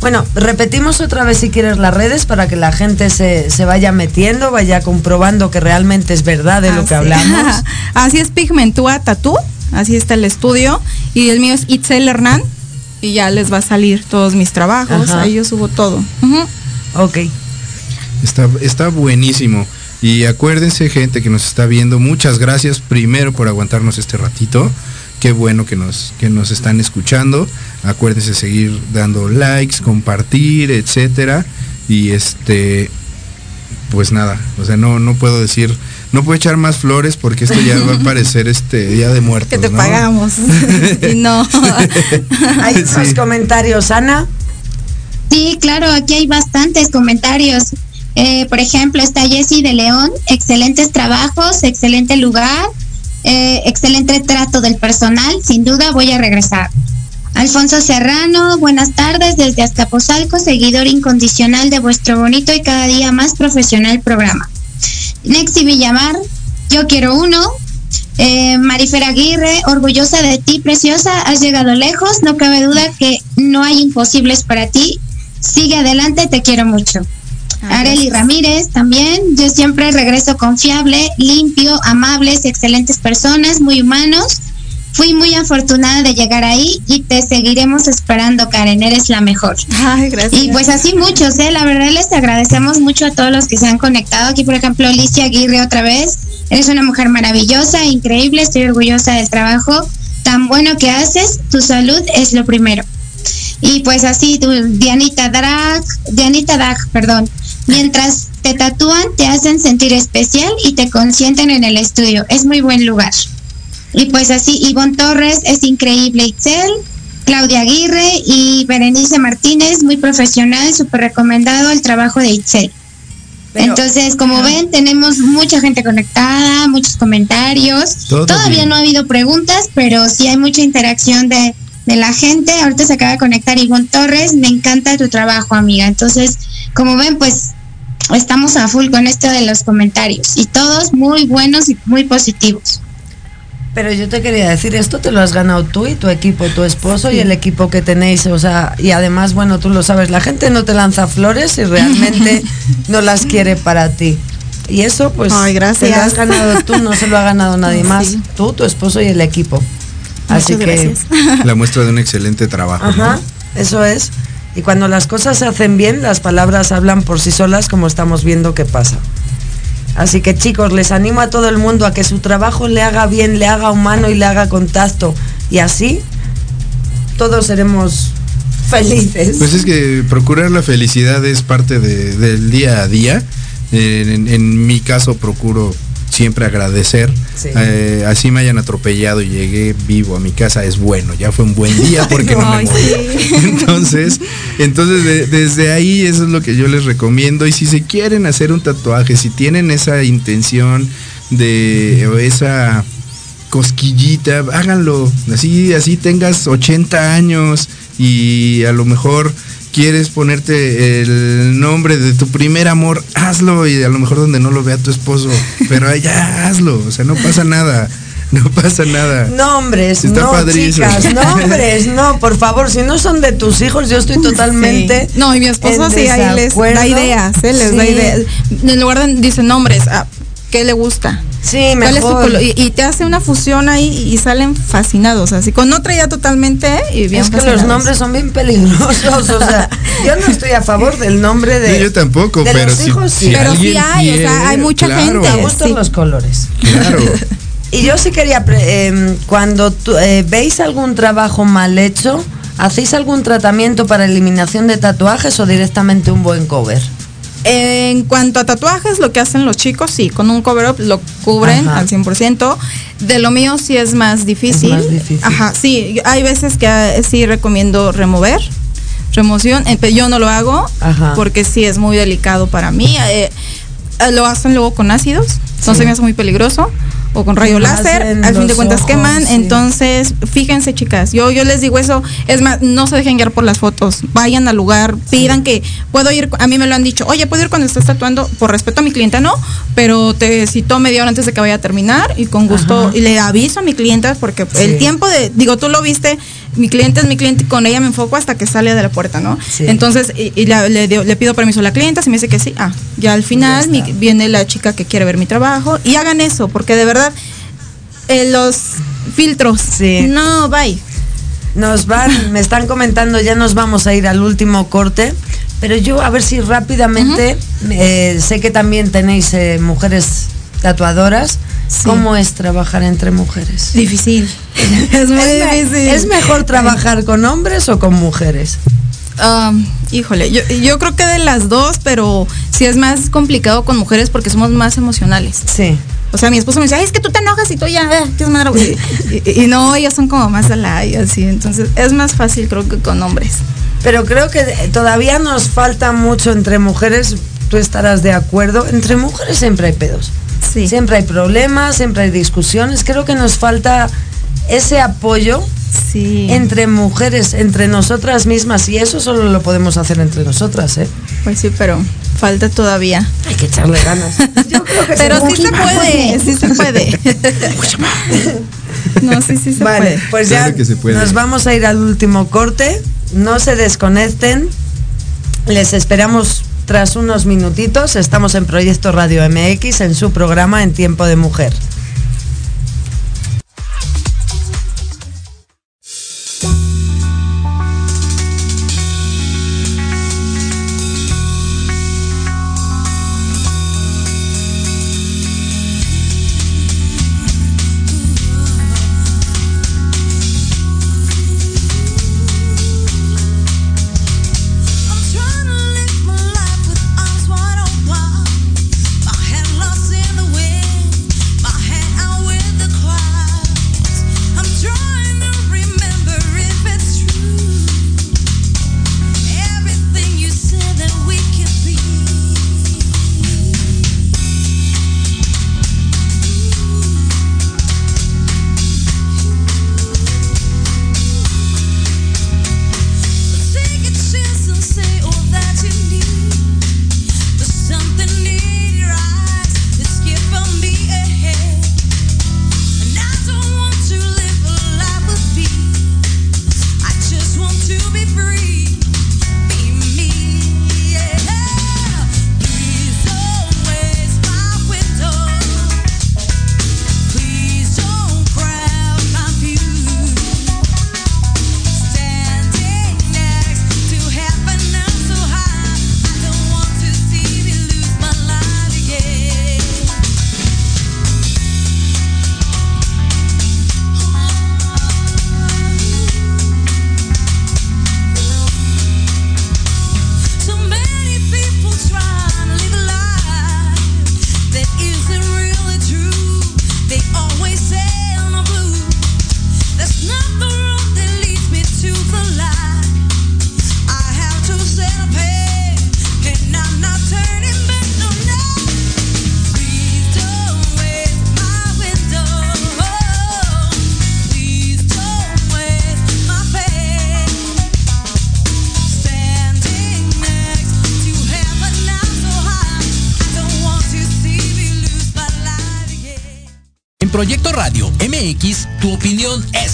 Bueno, repetimos otra vez si quieres las redes para que la gente se, vaya metiendo, vaya comprobando que realmente es verdad de lo que hablamos. así es Pigmentúa Tatú, así está el estudio. Y el mío es Itzel Hernán, y ya les va a salir todos mis trabajos, ahí yo subo todo. Ok. Está, está buenísimo. Y acuérdense, gente que nos está viendo, muchas gracias primero por aguantarnos este ratito. Qué bueno que nos, que nos están escuchando. Acuérdense seguir dando likes, compartir, etcétera. Y este, pues nada, o sea, no, no puedo decir no puedo echar más flores porque esto ya va a parecer este día de muertos. Que te pagamos. no. hay más comentarios, Ana. Sí, claro, aquí hay bastantes comentarios. Eh, por ejemplo, está Jessy de León, excelentes trabajos, excelente lugar, eh, excelente trato del personal, sin duda voy a regresar. Alfonso Serrano, buenas tardes desde Azcapotzalco, seguidor incondicional de vuestro bonito y cada día más profesional programa. Nexi Villamar, yo quiero uno. Eh, Marifer Aguirre, orgullosa de ti, preciosa, has llegado lejos, no cabe duda que no hay imposibles para ti. Sigue adelante, te quiero mucho. Areli Ramírez también, yo siempre regreso confiable, limpio, amables, excelentes personas, muy humanos. Fui muy afortunada de llegar ahí y te seguiremos esperando, Karen, eres la mejor. Ay, gracias. Y pues así muchos, ¿eh? La verdad les agradecemos mucho a todos los que se han conectado. Aquí, por ejemplo, Alicia Aguirre otra vez. Eres una mujer maravillosa, increíble, estoy orgullosa del trabajo tan bueno que haces. Tu salud es lo primero. Y pues así, tu Dianita Drag, Dianita Drag, perdón. Mientras te tatúan, te hacen sentir especial y te consienten en el estudio. Es muy buen lugar. Y pues así, Ivonne Torres es increíble, Itzel, Claudia Aguirre y Berenice Martínez, muy profesional, súper recomendado el trabajo de Itzel. Entonces, como ven, tenemos mucha gente conectada, muchos comentarios. Todavía no ha habido preguntas, pero sí hay mucha interacción de, de la gente. Ahorita se acaba de conectar Ivonne Torres. Me encanta tu trabajo, amiga. Entonces, como ven, pues estamos a full con esto de los comentarios. Y todos muy buenos y muy positivos. Pero yo te quería decir, esto te lo has ganado tú y tu equipo, tu esposo y el equipo que tenéis, o sea, y además, bueno, tú lo sabes, la gente no te lanza flores y realmente no las quiere para ti. Y eso, pues, Ay, gracias. te lo has ganado tú, no se lo ha ganado nadie más. Tú, tu esposo y el equipo. Así que. La muestra de un excelente trabajo. Ajá, eso es. Y cuando las cosas se hacen bien, las palabras hablan por sí solas, como estamos viendo que pasa. Así que chicos, les animo a todo el mundo a que su trabajo le haga bien, le haga humano y le haga contacto. Y así todos seremos felices. Pues es que procurar la felicidad es parte del día a día. en, mi caso procuro siempre agradecer. Eh, así me hayan atropellado y llegué vivo a mi casa, es bueno, ya fue un buen día porque no, me morí. Entonces, entonces desde ahí eso es lo que yo les recomiendo. Y si se quieren hacer un tatuaje, si tienen esa intención de o esa cosquillita, háganlo. Así, así tengas 80 años y a lo mejor quieres ponerte el nombre de tu primer amor, hazlo y a lo mejor donde no lo vea tu esposo, pero ya hazlo, o sea, no pasa nada. No pasa nada. Nombres, no, chicas, nombres, no, por favor, si no son de tus hijos, yo estoy totalmente. No, y mi esposo sí ahí les da ideas, ¿eh? les da ideas. En lugar de dicen nombres, ah, ¿qué le gusta? Sí, mejor. y, te hace una fusión ahí y salen fascinados, así con otra idea totalmente y bien Es que los nombres son bien peligrosos, o sea, yo no estoy a favor del nombre de. yo tampoco, pero los hijos, sí. pero sí hay, o sea, hay mucha gente. Me gustan los colores. Claro. Y yo sí quería, em, cuando eh, veis algún trabajo mal hecho, ¿hacéis algún tratamiento para eliminación de tatuajes o directamente un buen cover? En cuanto a tatuajes, lo que hacen los chicos, sí, con un cover up lo cubren al 100%. De lo mío sí es más difícil. Ajá, sí, hay veces que eh, sí recomiendo remover, remoción. Eh, yo no lo hago porque sí es muy delicado para mí. Eh, lo hacen luego con ácidos, entonces me hace muy peligroso o con rayo láser, al fin de cuentas queman, entonces fíjense chicas, yo yo les digo eso, es más, no se dejen guiar por las fotos, vayan al lugar, pidan que puedo ir, a mí me lo han dicho, oye, puedo ir cuando estés tatuando, por respeto a mi clienta no, pero te cito media hora antes de que vaya a terminar y con gusto, y le aviso a mi clienta porque el tiempo de, digo, tú lo viste, mi cliente es mi cliente y con ella me enfoco hasta que sale de la puerta, ¿no? Entonces, y, le, pido permiso a la clienta, si me dice que sí, ah, ya al final viene la chica que quiere ver mi trabajo y hagan eso, porque de verdad, eh, los filtros, sí. no, bye. Nos van, me están comentando, ya nos vamos a ir al último corte, pero yo a ver si rápidamente, eh, sé que también tenéis eh, mujeres tatuadoras. ¿Cómo es trabajar entre mujeres? Difícil. es muy difícil. ¿Es mejor trabajar con hombres o con mujeres? híjole, yo, creo que de las dos, pero sí es más complicado con mujeres porque somos más emocionales. Sí. O sea, mi esposo me dice, Ay, es que tú te enojas y tú ya, eh, y, y, no, ellos son como más la y así. Entonces, es más fácil creo que con hombres. Pero creo que todavía nos falta mucho entre mujeres, tú estarás de acuerdo, entre mujeres siempre hay pedos. Siempre hay problemas, siempre hay discusiones. Creo que nos falta ese apoyo entre mujeres, entre nosotras mismas. Y eso solo lo podemos hacer entre nosotras, ¿eh? Pues sí, pero falta todavía. Hay que echarle ganas. pero sí se puede, sí se puede. no, sí, sí se vale, Pues ya nos vamos a ir al último corte. No se desconecten. Les esperamos tras unos minutitos estamos en Proyecto Radio MX en su programa En Tiempo de Mujer.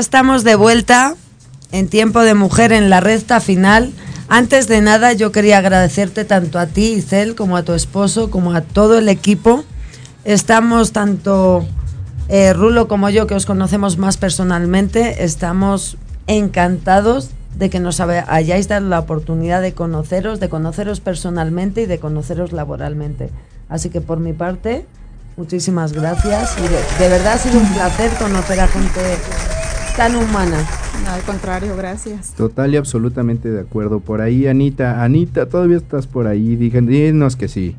Estamos de vuelta en tiempo de mujer en la recta final. Antes de nada, yo quería agradecerte tanto a ti, Isel, como a tu esposo, como a todo el equipo. Estamos tanto eh, Rulo como yo, que os conocemos más personalmente, estamos encantados de que nos hayáis dado la oportunidad de conoceros, de conoceros personalmente y de conoceros laboralmente. Así que por mi parte, muchísimas gracias y de, verdad ha sido un placer conocer a gente tan humana. al contrario, gracias. Total y absolutamente de acuerdo. Por ahí, Anita, Anita, todavía estás por ahí. Díganos que sí.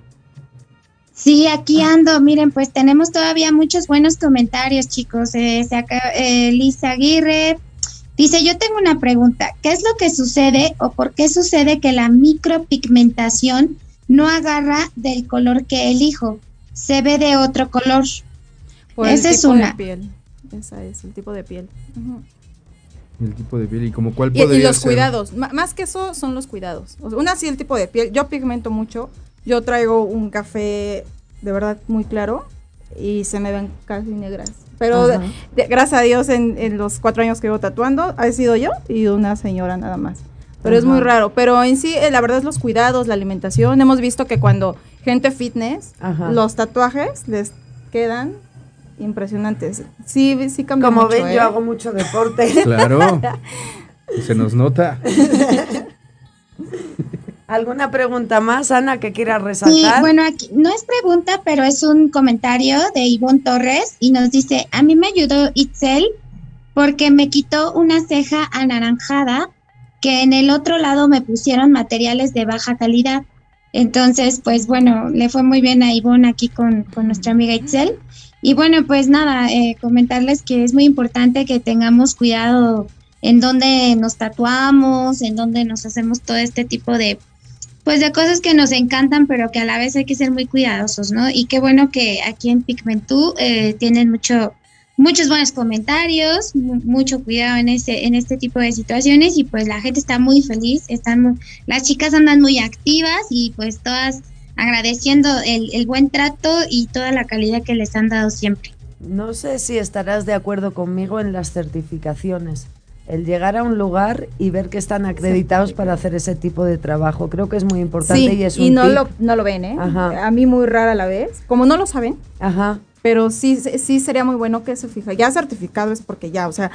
Sí, aquí ando. Miren, pues tenemos todavía muchos buenos comentarios, chicos. Eh, eh, Lisa Aguirre dice, yo tengo una pregunta. ¿Qué es lo que sucede o por qué sucede que la micropigmentación no agarra del color que elijo? Se ve de otro color. Esa es una. piel. Esa es el tipo de piel. El tipo de piel y como cuál podría y, los cuidados. más que eso son los cuidados. una sí el tipo de piel. Yo pigmento mucho yo traigo un café de verdad muy claro y se me ven casi negras. Pero gracias a Dios en, los cuatro años que llevo tatuando, ha sido yo y una señora nada más. Pero es muy raro. Pero en sí, eh, la verdad es los cuidados, la alimentación. Hemos visto que cuando gente fitness, los tatuajes les quedan impresionantes. Sí, sí cambia Como ven, yo ¿eh? hago mucho deporte. Claro. Se nos nota. ¿Alguna pregunta más, Ana, que quiera resaltar? Sí, bueno, aquí no es pregunta, pero es un comentario de Ivonne Torres y nos dice, a mí me ayudó Itzel porque me quitó una ceja anaranjada que en el otro lado me pusieron materiales de baja calidad. Entonces, pues bueno, le fue muy bien a Ivonne aquí con, nuestra amiga Itzel. Y bueno, pues nada, eh, comentarles que es muy importante que tengamos cuidado en dónde nos tatuamos, en dónde nos hacemos todo este tipo de pues de cosas que nos encantan, pero que a la vez hay que ser muy cuidadosos, ¿no? Y qué bueno que aquí en Pigmentú eh, tienen mucho, muchos buenos comentarios, mucho cuidado en este, en este tipo de situaciones y pues la gente está muy feliz, están, las chicas andan muy activas y pues todas agradeciendo el, el buen trato y toda la calidad que les han dado siempre. No sé si estarás de acuerdo conmigo en las certificaciones el llegar a un lugar y ver que están acreditados para hacer ese tipo de trabajo. Creo que es muy importante y es un y no lo no lo ven, ¿eh? A mí muy rara a la vez, como no lo saben. Ajá. Pero sí sí sería muy bueno que se fija. Ya certificado es porque ya, o sea,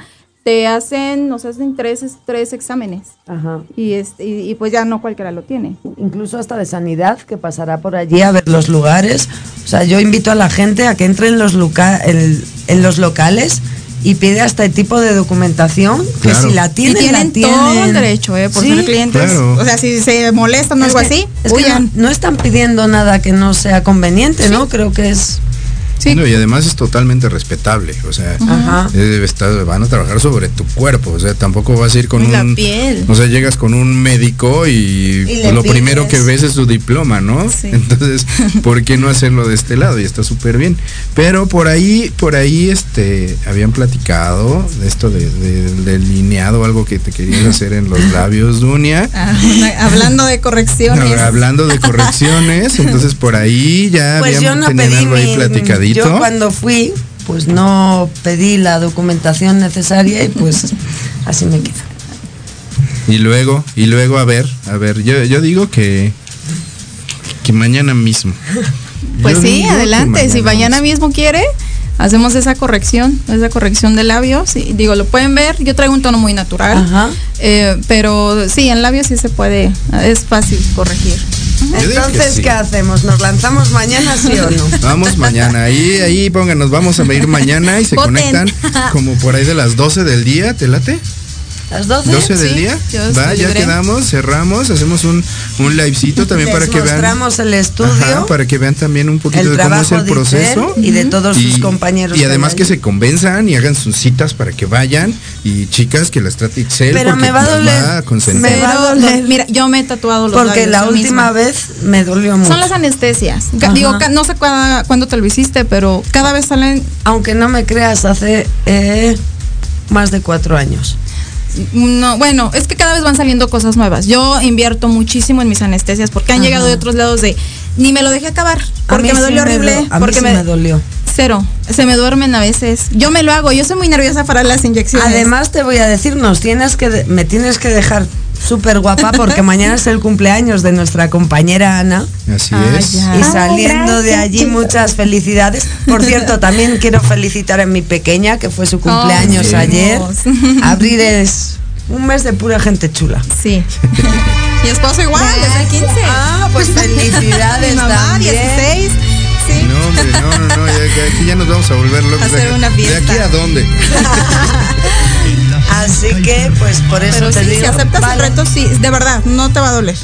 te hacen, nos hacen tres, tres exámenes. Ajá. Y, este, y, pues ya no cualquiera lo tiene. Incluso hasta de sanidad, que pasará por allí a ver los lugares. O sea, yo invito a la gente a que entre en los, en los locales y pide hasta el tipo de documentación que si la tienen, y tienen, todo el derecho eh, por ser clientes. O sea si se molestan o algo así es no, están pidiendo nada que no sea conveniente no creo que es y además es totalmente respetable, o sea, estar, van a trabajar sobre tu cuerpo, o sea, tampoco vas a ir con un... piel. O sea, llegas con un médico y, lo primero que ves es su diploma, ¿no? Entonces, ¿por qué no hacerlo de este lado? Y está súper bien. Pero por ahí, por ahí, este, habían platicado de esto de, delineado, algo que te querías hacer en los labios, Dunia. Ah, hablando de correcciones. hablando de correcciones, entonces por ahí ya pues habían tenido algo ahí platicadito. Yo cuando fui, pues no pedí la documentación necesaria y pues así me queda. Y luego, y luego a ver, a ver, yo, yo digo que que mañana mismo. Pues sí, adelante, si mañana mismo quiere, hacemos esa corrección, esa corrección de labios. Y, digo, lo pueden ver, yo traigo un tono muy natural, eh, pero sí, en labios sí se puede, es fácil corregir. Entonces, ¿qué hacemos? ¿Nos lanzamos mañana, sí o no? Vamos mañana. Ahí, ahí pónganos, vamos a ir mañana y se conectan como por ahí de las 12 del día. ¿Te late? Las 12, 12 del día. Va, ya quedamos, cerramos, hacemos un, un livecito también para que vean. Mostramos el estudio. para que vean también un poquito de cómo es el proceso. y de todos sus compañeros. Y además que se convenzan y hagan sus citas para que vayan. Y chicas que las trate Excel. Pero me va a doler. me va a doler. Mira, yo me he tatuado los Porque la última vez me dolió mucho. Son las anestesias. Digo, no sé cuándo te lo hiciste, pero cada vez salen. Aunque no me creas, hace eh, más de cuatro años. No, bueno, es que cada vez van saliendo cosas nuevas. Yo invierto muchísimo en mis anestesias porque han llegado de otros lados de ni me lo dejé acabar porque me dolió horrible, porque me, dolió. Cero. Se me duermen a veces. Yo me lo hago. Yo soy muy nerviosa para las inyecciones. Además te voy a decir, nos tienes que, me tienes que dejar súper guapa porque mañana es el cumpleaños de nuestra compañera Ana. Así Ah, es. Y saliendo de allí muchas felicidades. Por cierto, también quiero felicitar a mi pequeña que fue su cumpleaños sí. ayer. Abril es un mes de pura gente chula. Sí. Mi esposo igual, desde el 15. Ah, pues felicidades Mi mamá, también. 16. Sí. No, hombre, no, no, no, ya, aquí ya nos vamos a volver locos. Hacer ¿De- una ¿De fiesta. aquí a dónde? Así que, pues por eso Pero te sí, digo. si aceptas vale. el reto, sí, de verdad, no te va a doler.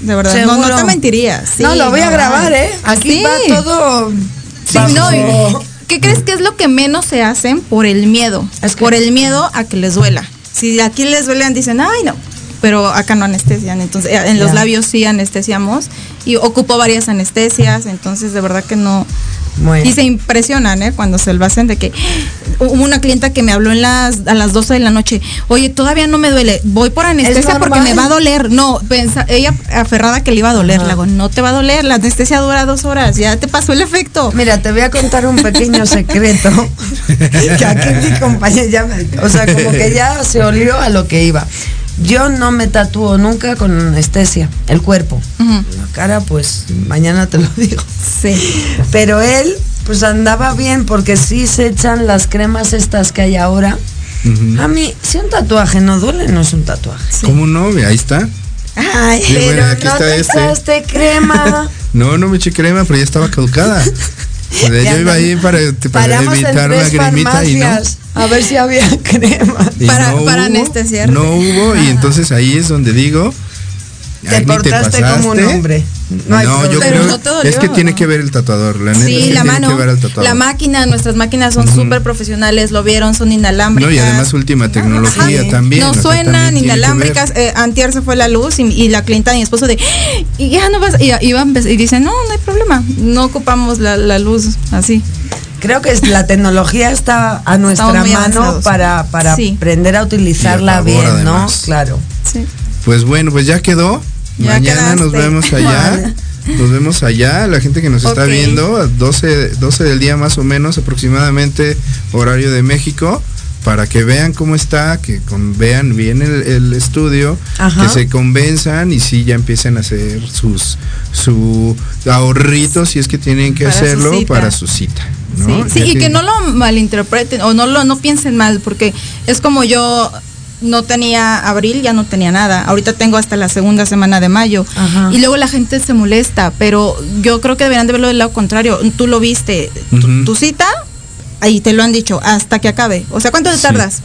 De verdad, no, no te mentiría. Sí, no, lo voy a grabar. ¿eh? Aquí Sí. va todo. Sí, no, y- ¿Qué crees que es lo que menos se hacen por el miedo? Es que- Por el miedo a que les duela. Si aquí les duelen, dicen, ay, no. Pero acá no anestesian. Entonces, eh, en los labios sí anestesiamos. Y ocupo varias anestesias. Entonces, de verdad que no. Bueno. Y se impresionan, ¿eh? Cuando se lo hacen de que hubo una clienta que me habló en las, a las 12 de la noche. Oye, todavía no me duele. Voy por anestesia porque me va a doler. No, pensa, ella aferrada que le iba a doler. Le hago, no te va a doler. La anestesia dura dos horas. Ya te pasó el efecto. Mira, te voy a contar un pequeño secreto. que aquí mi compañera ya me- O sea, como que ya se olió a lo que iba. Yo no me tatúo nunca con anestesia, el cuerpo. La cara, pues mañana te lo digo. Sí. Pero él, pues andaba bien porque sí se echan las cremas estas que hay ahora. A mí, si un tatuaje no duele, no es un tatuaje. ¿Cómo no? Ahí está. Ay, Sí, pero bueno, aquí no está te este. echaste crema. No, no me eché crema, pero ya estaba caducada. Yo iba no. ahí para, para evitar la cremita y no. a ver si había crema. y Para- no para hubo, anestesiarte. No hubo, y entonces ahí es donde digo. Te "Ay, ni portaste como un pasaste". hombre. No, No, hay yo problema. Pero creo no te dolió, es que tiene que ver el tatuador, la Sí, la mano, que ver al tatuador. la máquina, nuestras máquinas son súper profesionales, lo vieron, son inalámbricas. No, y además última tecnología Ajá. también. No suenan inalámbricas. Eh, antier se fue la luz y, y la clienta de mi esposo de y ya no vas y, a empezar- y dice no no hay problema no ocupamos la, la luz así Creo que es- la tecnología está a nuestra mano avanzados. para, para Sí. aprender a utilizarla Y a favor, bien, además. ¿no? Claro. sí. Pues bueno, pues ya quedó. Ya Mañana nos vemos allá. Nos vemos allá, la gente que nos está viendo, a 12, 12 del día más o menos aproximadamente, horario de México, para que vean cómo está, que con- vean bien el, el estudio, Ajá. que se convenzan y sí ya empiecen a hacer sus su ahorritos si es que tienen que Para hacerlo para su cita. ¿no? sí, sí, y que no lo malinterpreten o no lo no piensen mal porque es como yo no tenía abril ya no tenía nada. Ahorita tengo hasta la segunda semana de mayo. Ajá. y luego la gente se molesta pero yo creo que deberían de verlo del lado contrario. Tú lo viste tu, cita ahí te lo han dicho hasta que acabe. O sea cuánto te Sí. tardas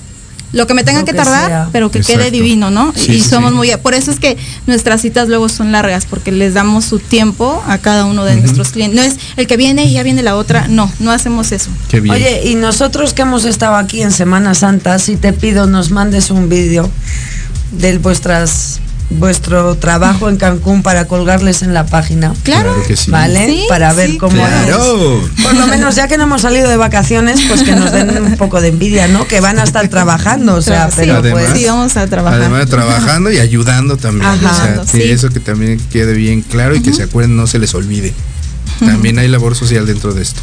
lo que me tenga Lo que que tardar, sea. pero que quede divino, ¿no? Sí, y sí, somos sí. muy, por eso es que nuestras citas luego son largas, porque les damos su tiempo a cada uno de nuestros clientes. No es el que viene y ya viene la otra, no, no hacemos eso. Qué bien. Oye, y nosotros que hemos estado aquí en Semana Santa, si te pido nos mandes un vídeo de vuestras vuestro trabajo en Cancún para colgarles en la página. Claro, que sí. ¿Vale? Sí, para ver sí, cómo Claro. es. Por lo menos ya que no hemos salido de vacaciones, pues que nos den un poco de envidia, ¿no? Que van a estar trabajando, o sea, Sí, pero Además- pues sí, vamos a trabajar. Además trabajando y ayudando también. Ajá. o sea, eso que también quede bien claro y que se acuerden, no se les olvide. También hay labor social dentro de esto.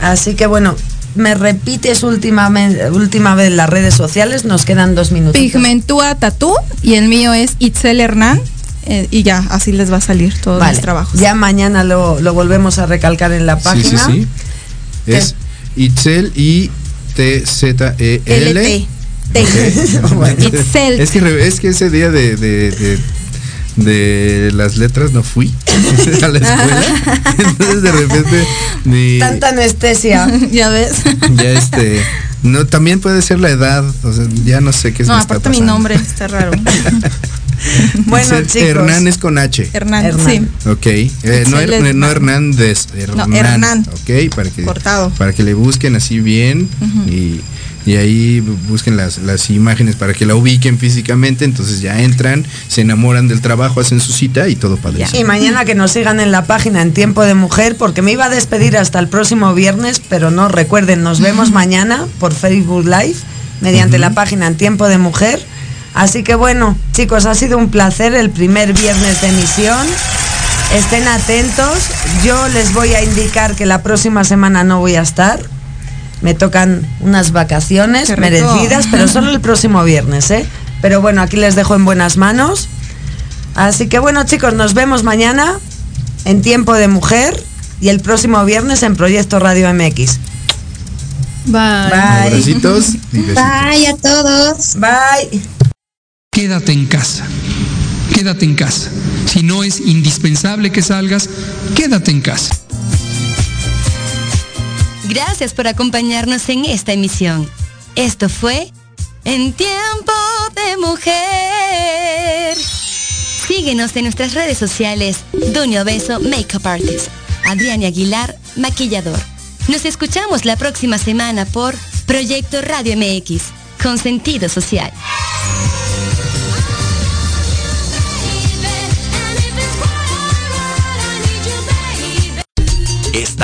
Así que bueno, me repites últimamente, última vez las redes sociales, nos quedan dos minutos. Pigmentúa Tatú y el mío es Itzel Hernán. eh, y ya, así les va a salir todos Vale, mis trabajos. ya mañana lo, lo volvemos a recalcar en la Sí, sí, página. sí. Es Itzel I T Z E L. LT. Ok. Itzel. Es que es que ese día de, de, de, de las letras no fui a la escuela. Entonces de repente mi Tanta anestesia. ya ves. ya este no también puede ser la edad, o sea, ya no sé qué es No, aparte mi nombre está raro. bueno, chicos. Hernán es con H. Hernán, Hernán. sí. Ok, eh, no, Her- no Hernández, Hernán, Hernán. ok, para que, Cortado. para que le busquen así bien y, y ahí bu- busquen las, las imágenes para que la ubiquen físicamente, entonces ya entran, se enamoran del trabajo, hacen su cita y todo padre. Y mañana que nos sigan en la página en Tiempo de Mujer, porque me iba a despedir hasta el próximo viernes, pero no, recuerden, nos vemos mañana por Facebook Live, mediante la página en Tiempo de Mujer. Así que bueno, chicos, ha sido un placer el primer viernes de emisión. Estén atentos. Yo les voy a indicar que la próxima semana no voy a estar. Me tocan unas vacaciones merecidas, pero solo el próximo viernes, ¿eh? Pero bueno, aquí les dejo en buenas manos. Así que bueno, chicos, nos vemos mañana en Tiempo de Mujer y el próximo viernes en Proyecto Radio MX. Bye. Bye. Bye a todos. Bye. Quédate en casa. Quédate en casa. Si no es indispensable que salgas, quédate en casa. Gracias por acompañarnos en esta emisión. Esto fue En Tiempo de Mujer. Síguenos en nuestras redes sociales, Dunio Beso Makeup Artist, Adrián Aguilar, Maquillador. Nos escuchamos la próxima semana por Proyecto Radio MX, con sentido social.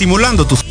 Estimulando tus